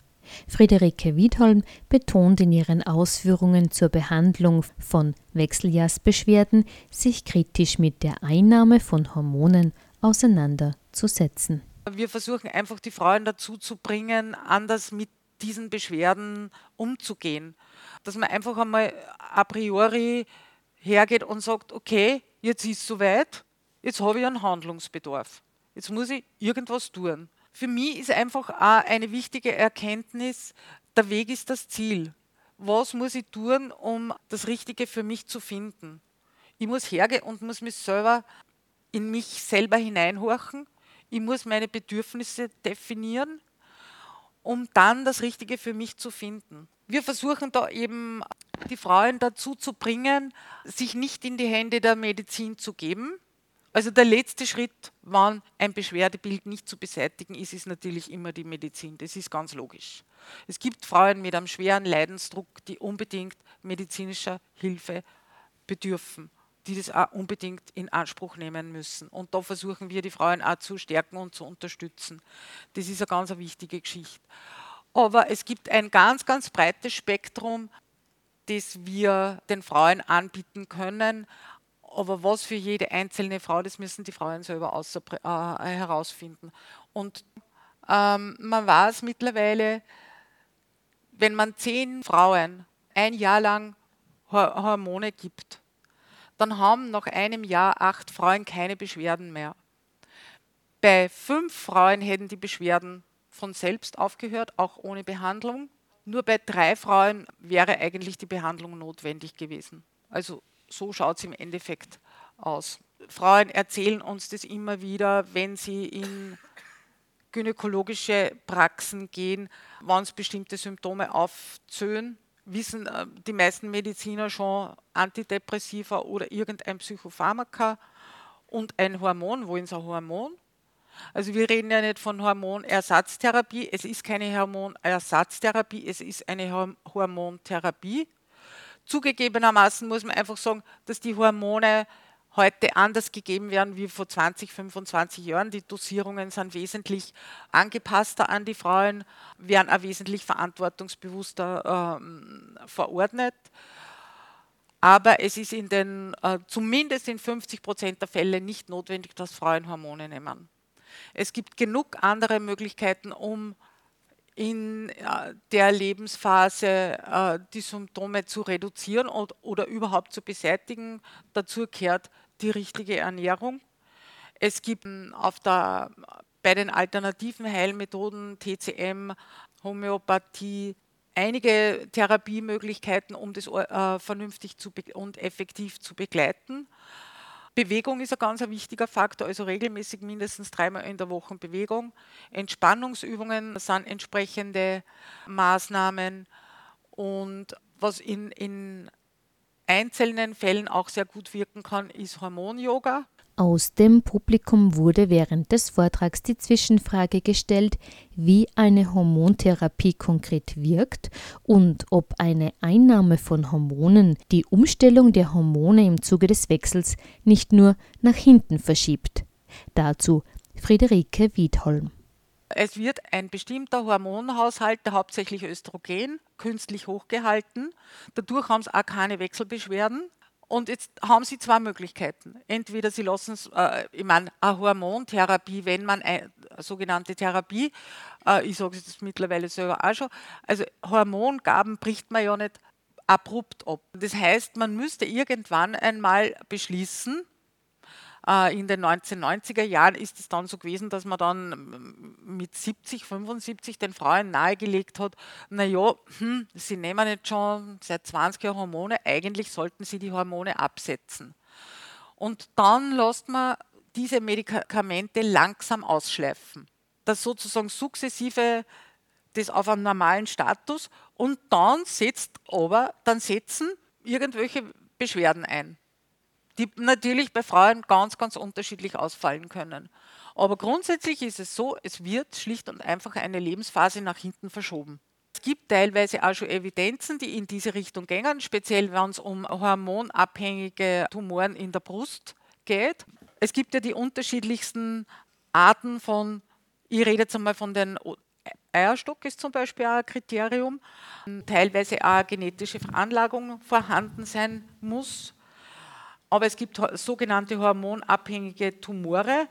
Friederike Wiedholm betont in ihren Ausführungen zur Behandlung von Wechseljahrsbeschwerden, sich kritisch mit der Einnahme von Hormonen auseinanderzusetzen. Wir versuchen einfach die Frauen dazu zu bringen, anders mit diesen Beschwerden umzugehen. Dass man einfach einmal a priori hergeht und sagt, okay, jetzt ist es soweit, jetzt habe ich einen Handlungsbedarf. Jetzt muss ich irgendwas tun. Für mich ist einfach auch eine wichtige Erkenntnis, der Weg ist das Ziel. Was muss ich tun, um das Richtige für mich zu finden? Ich muss hergehen und muss mich selber in mich selber hineinhorchen. Ich muss meine Bedürfnisse definieren, um dann das Richtige für mich zu finden. Wir versuchen da eben die Frauen dazu zu bringen, sich nicht in die Hände der Medizin zu geben, also der letzte Schritt, wann ein Beschwerdebild nicht zu beseitigen ist, ist natürlich immer die Medizin. Das ist ganz logisch. Es gibt Frauen mit einem schweren Leidensdruck, die unbedingt medizinischer Hilfe bedürfen, die das auch unbedingt in Anspruch nehmen müssen. Und da versuchen wir, die Frauen auch zu stärken und zu unterstützen. Das ist eine ganz wichtige Geschichte. Aber es gibt ein ganz, ganz breites Spektrum, das wir den Frauen anbieten können Aber was für jede einzelne Frau, das müssen die Frauen selber außer, äh, herausfinden. Und ähm, man weiß mittlerweile, wenn man zehn Frauen ein Jahr lang Hormone gibt, dann haben nach einem Jahr acht Frauen keine Beschwerden mehr. Bei fünf Frauen hätten die Beschwerden von selbst aufgehört, auch ohne Behandlung. Nur bei drei Frauen wäre eigentlich die Behandlung notwendig gewesen. Also so schaut es im Endeffekt aus. Frauen erzählen uns das immer wieder, wenn sie in gynäkologische Praxen gehen, wenn es bestimmte Symptome aufzöhnen, wissen äh, die meisten Mediziner schon Antidepressiva oder irgendein Psychopharmaka und ein Hormon. Wo ist ein Hormon? Also wir reden ja nicht von Hormonersatztherapie. Es ist keine Hormonersatztherapie, es ist eine Hormontherapie. Zugegebenermaßen muss man einfach sagen, dass die Hormone heute anders gegeben werden wie vor 20, 25 Jahren. Die Dosierungen sind wesentlich angepasster an die Frauen, werden auch wesentlich verantwortungsbewusster äh, verordnet. Aber es ist in den, äh, zumindest in 50 Prozent der Fälle nicht notwendig, dass Frauen Hormone nehmen. Es gibt genug andere Möglichkeiten, um in äh, der Lebensphase äh, die Symptome zu reduzieren oder überhaupt zu beseitigen. Dazu gehört die richtige Ernährung. Es gibt auf der, bei den alternativen Heilmethoden TCM, Homöopathie einige Therapiemöglichkeiten, um das äh, vernünftig und effektiv zu begleiten. Bewegung ist ein ganz wichtiger Faktor, also regelmäßig mindestens dreimal in der Woche Bewegung. Entspannungsübungen sind entsprechende Maßnahmen und was in, in einzelnen Fällen auch sehr gut wirken kann, ist Hormon-Yoga. Aus dem Publikum wurde während des Vortrags die Zwischenfrage gestellt, wie eine Hormontherapie konkret wirkt und ob eine Einnahme von Hormonen die Umstellung der Hormone im Zuge des Wechsels nicht nur nach hinten verschiebt. Dazu Friederike Wiedholm. Es wird ein bestimmter Hormonhaushalt, der hauptsächlich Östrogen, künstlich hochgehalten. Dadurch haben sie auch keine Wechselbeschwerden. Und jetzt haben Sie zwei Möglichkeiten. Entweder Sie lassen es, äh, ich meine, eine Hormontherapie, wenn man eine sogenannte Therapie, äh, ich sage es mittlerweile selber auch schon, also Hormongaben bricht man ja nicht abrupt ab. Das heißt, man müsste irgendwann einmal beschließen, in den 1990er Jahren ist es dann so gewesen, dass man dann mit 70, 75 den Frauen nahegelegt hat, naja, hm, sie nehmen jetzt schon seit 20 Jahren Hormone, eigentlich sollten sie die Hormone absetzen. Und dann lässt man diese Medikamente langsam ausschleifen. Das sozusagen sukzessive das auf einen normalen Status und dann setzt aber, dann setzen irgendwelche Beschwerden ein die natürlich bei Frauen ganz, ganz unterschiedlich ausfallen können. Aber grundsätzlich ist es so, es wird schlicht und einfach eine Lebensphase nach hinten verschoben. Es gibt teilweise auch schon Evidenzen, die in diese Richtung gehen, speziell wenn es um hormonabhängige Tumoren in der Brust geht. Es gibt ja die unterschiedlichsten Arten von, ich rede jetzt einmal von den Eierstock ist zum Beispiel auch ein Kriterium, teilweise auch genetische Veranlagung vorhanden sein muss aber es gibt sogenannte hormonabhängige Tumore,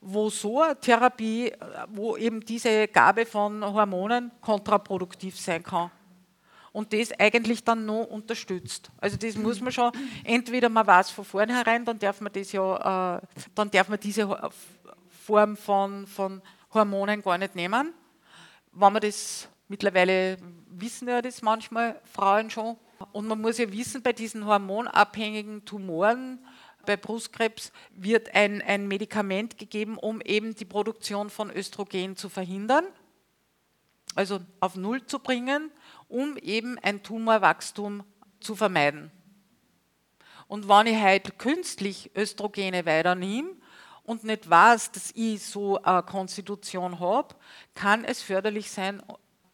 wo so eine Therapie, wo eben diese Gabe von Hormonen kontraproduktiv sein kann. Und das eigentlich dann noch unterstützt. Also das muss man schon, entweder man weiß von vornherein, dann darf man das ja, äh, dann darf man diese Form von, von Hormonen gar nicht nehmen. Wenn man das mittlerweile wissen ja das manchmal Frauen schon, und man muss ja wissen, bei diesen hormonabhängigen Tumoren, bei Brustkrebs wird ein, ein Medikament gegeben, um eben die Produktion von Östrogen zu verhindern, also auf Null zu bringen, um eben ein Tumorwachstum zu vermeiden. Und wenn ich halt künstlich Östrogene weiter nehme und nicht weiß, dass ich so eine Konstitution habe, kann es förderlich sein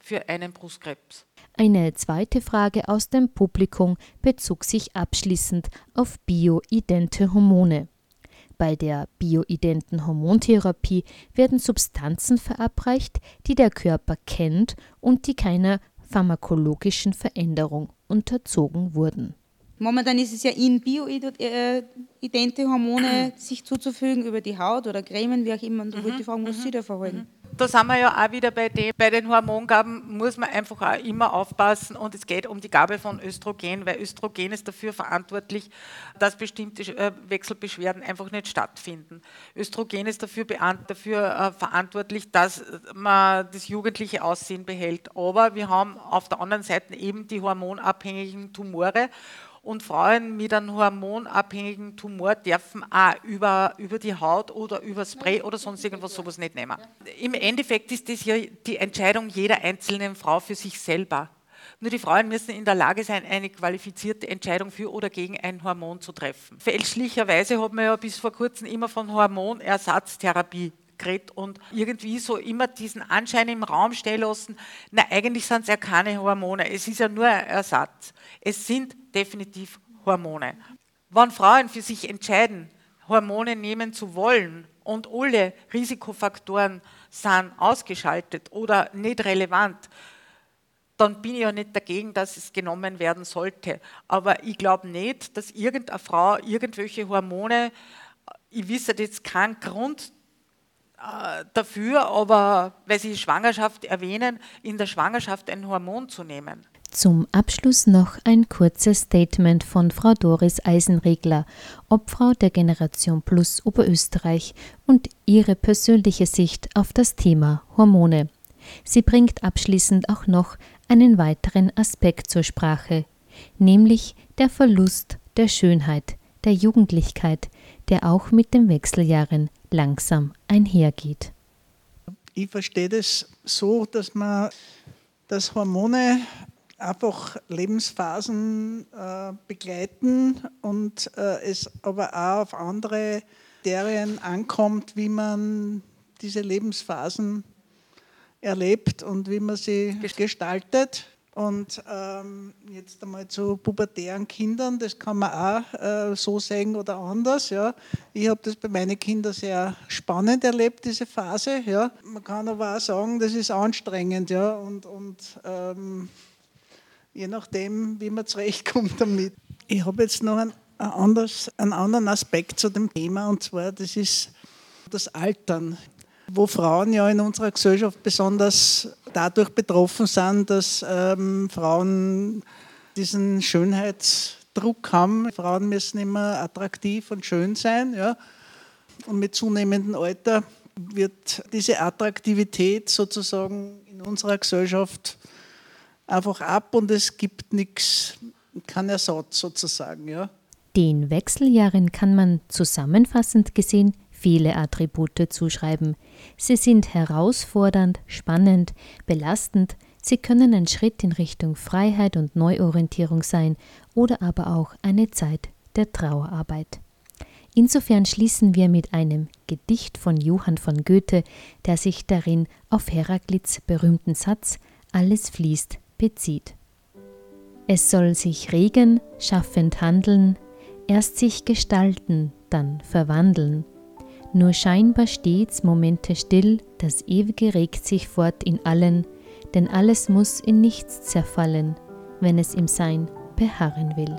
für einen Brustkrebs. Eine zweite Frage aus dem Publikum bezog sich abschließend auf bioidente Hormone. Bei der bioidenten Hormontherapie werden Substanzen verabreicht, die der Körper kennt und die keiner pharmakologischen Veränderung unterzogen wurden. Momentan ist es ja in bioidente Hormone sich zuzufügen über die Haut oder Cremen, wie auch immer. Und da wollte ich fragen, was Sie da verhalten da sind wir ja auch wieder bei dem, bei den Hormongaben muss man einfach auch immer aufpassen und es geht um die Gabe von Östrogen, weil Östrogen ist dafür verantwortlich, dass bestimmte äh, Wechselbeschwerden einfach nicht stattfinden. Östrogen ist dafür, dafür äh, verantwortlich, dass man das jugendliche Aussehen behält. Aber wir haben auf der anderen Seite eben die hormonabhängigen Tumore und Frauen mit einem hormonabhängigen Tumor dürfen auch über, über die Haut oder über Spray oder sonst irgendwas sowas nicht nehmen. Im Endeffekt ist das ja die Entscheidung jeder einzelnen Frau für sich selber. Nur die Frauen müssen in der Lage sein, eine qualifizierte Entscheidung für oder gegen ein Hormon zu treffen. Fälschlicherweise hat man ja bis vor kurzem immer von Hormonersatztherapie geredet und irgendwie so immer diesen Anschein im Raum stehen lassen, na eigentlich sind es ja keine Hormone, es ist ja nur ein Ersatz. Es sind definitiv Hormone. Wenn Frauen für sich entscheiden, Hormone nehmen zu wollen und alle Risikofaktoren sind ausgeschaltet oder nicht relevant, dann bin ich ja nicht dagegen, dass es genommen werden sollte. Aber ich glaube nicht, dass irgendeine Frau irgendwelche Hormone, ich wisse jetzt keinen Grund dafür, aber weil Sie Schwangerschaft erwähnen, in der Schwangerschaft ein Hormon zu nehmen. Zum Abschluss noch ein kurzes Statement von Frau Doris Eisenregler, Obfrau der Generation Plus Oberösterreich und ihre persönliche Sicht auf das Thema Hormone. Sie bringt abschließend auch noch einen weiteren Aspekt zur Sprache, nämlich der Verlust der Schönheit, der Jugendlichkeit, der auch mit den Wechseljahren langsam einhergeht. Ich verstehe das so, dass man dass Hormone einfach Lebensphasen äh, begleiten und äh, es aber auch auf andere Kriterien ankommt, wie man diese Lebensphasen erlebt und wie man sie gestaltet. Und ähm, jetzt einmal zu pubertären Kindern, das kann man auch äh, so sehen oder anders. Ja. Ich habe das bei meinen Kindern sehr spannend erlebt, diese Phase. Ja. Man kann aber auch sagen, das ist anstrengend. Ja. Und, und ähm, je nachdem, wie man zurechtkommt damit. Ich habe jetzt noch ein, ein anderes, einen anderen Aspekt zu dem Thema und zwar, das ist das Altern, wo Frauen ja in unserer Gesellschaft besonders dadurch betroffen sind, dass ähm, Frauen diesen Schönheitsdruck haben. Frauen müssen immer attraktiv und schön sein. Ja? Und mit zunehmendem Alter wird diese Attraktivität sozusagen in unserer Gesellschaft einfach ab und es gibt nichts, keinen Ersatz sozusagen. Ja. Den Wechseljahren kann man zusammenfassend gesehen viele Attribute zuschreiben. Sie sind herausfordernd, spannend, belastend, sie können ein Schritt in Richtung Freiheit und Neuorientierung sein oder aber auch eine Zeit der Trauerarbeit. Insofern schließen wir mit einem Gedicht von Johann von Goethe, der sich darin auf Heraklits berühmten Satz Alles fließt, bezieht. Es soll sich regen, schaffend handeln, erst sich gestalten, dann verwandeln. Nur scheinbar stets Momente still, das Ewige regt sich fort in allen, denn alles muss in nichts zerfallen, wenn es im Sein beharren will.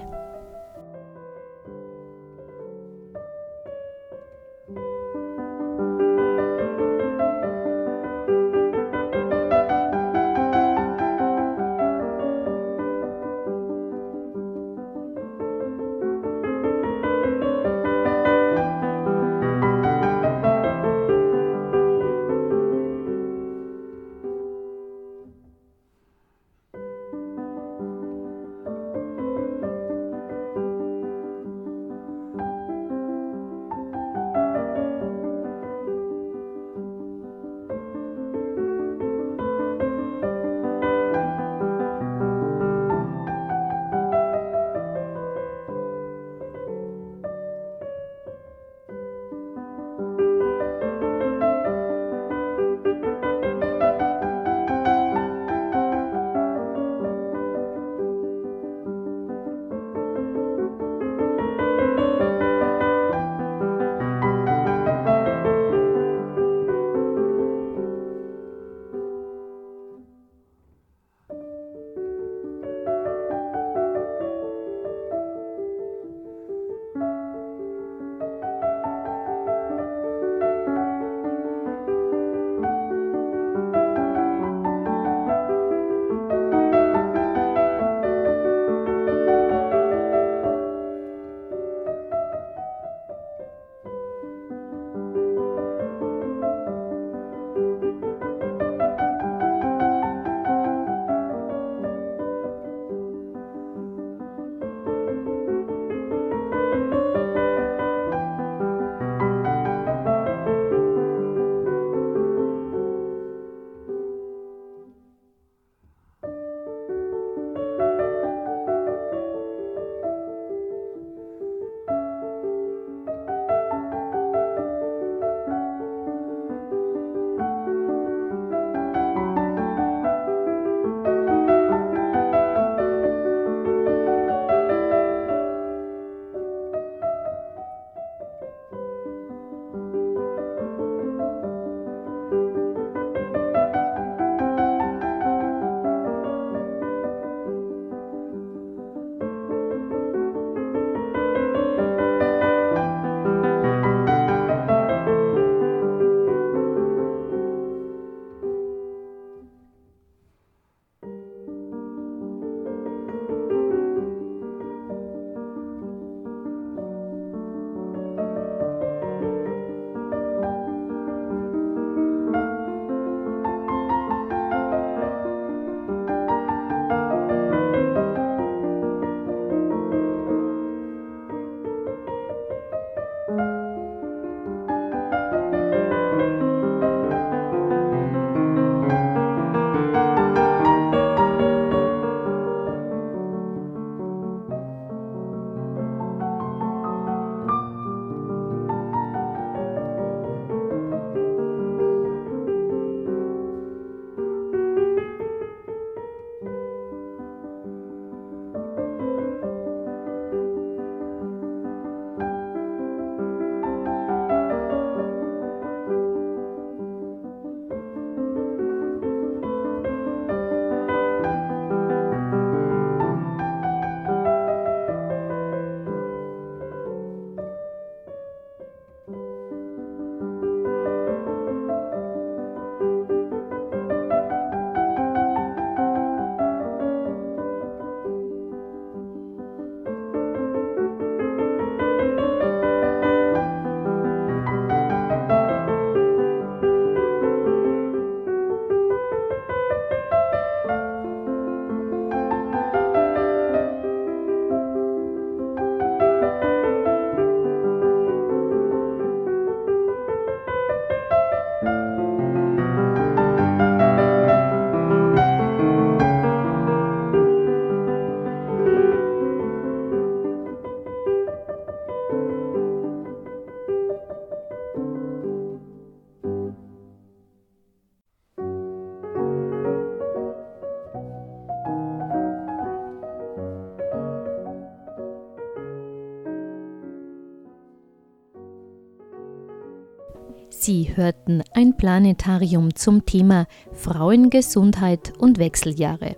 Hörten ein Planetarium zum Thema Frauengesundheit und Wechseljahre.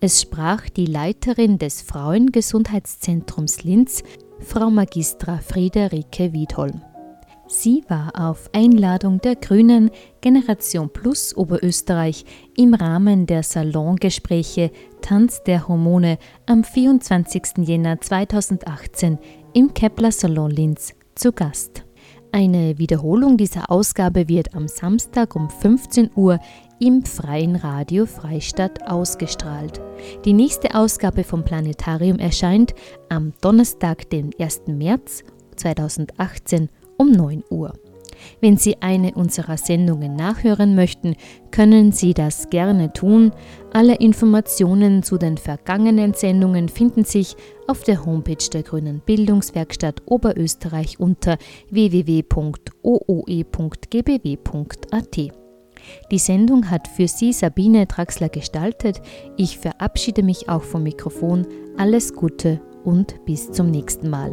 Es sprach die Leiterin des Frauengesundheitszentrums Linz, Frau Magistra Friederike Wiedholm. Sie war auf Einladung der Grünen Generation Plus Oberösterreich im Rahmen der Salongespräche Tanz der Hormone am 24. Jänner 2018 im Kepler Salon Linz zu Gast. Eine Wiederholung dieser Ausgabe wird am Samstag um 15 Uhr im Freien Radio Freistadt ausgestrahlt. Die nächste Ausgabe vom Planetarium erscheint am Donnerstag, den 1. März 2018 um 9 Uhr. Wenn Sie eine unserer Sendungen nachhören möchten, können Sie das gerne tun. Alle Informationen zu den vergangenen Sendungen finden sich auf der Homepage der Grünen Bildungswerkstatt Oberösterreich unter www.ooe.gbw.at. Die Sendung hat für Sie Sabine Draxler gestaltet. Ich verabschiede mich auch vom Mikrofon. Alles Gute und bis zum nächsten Mal.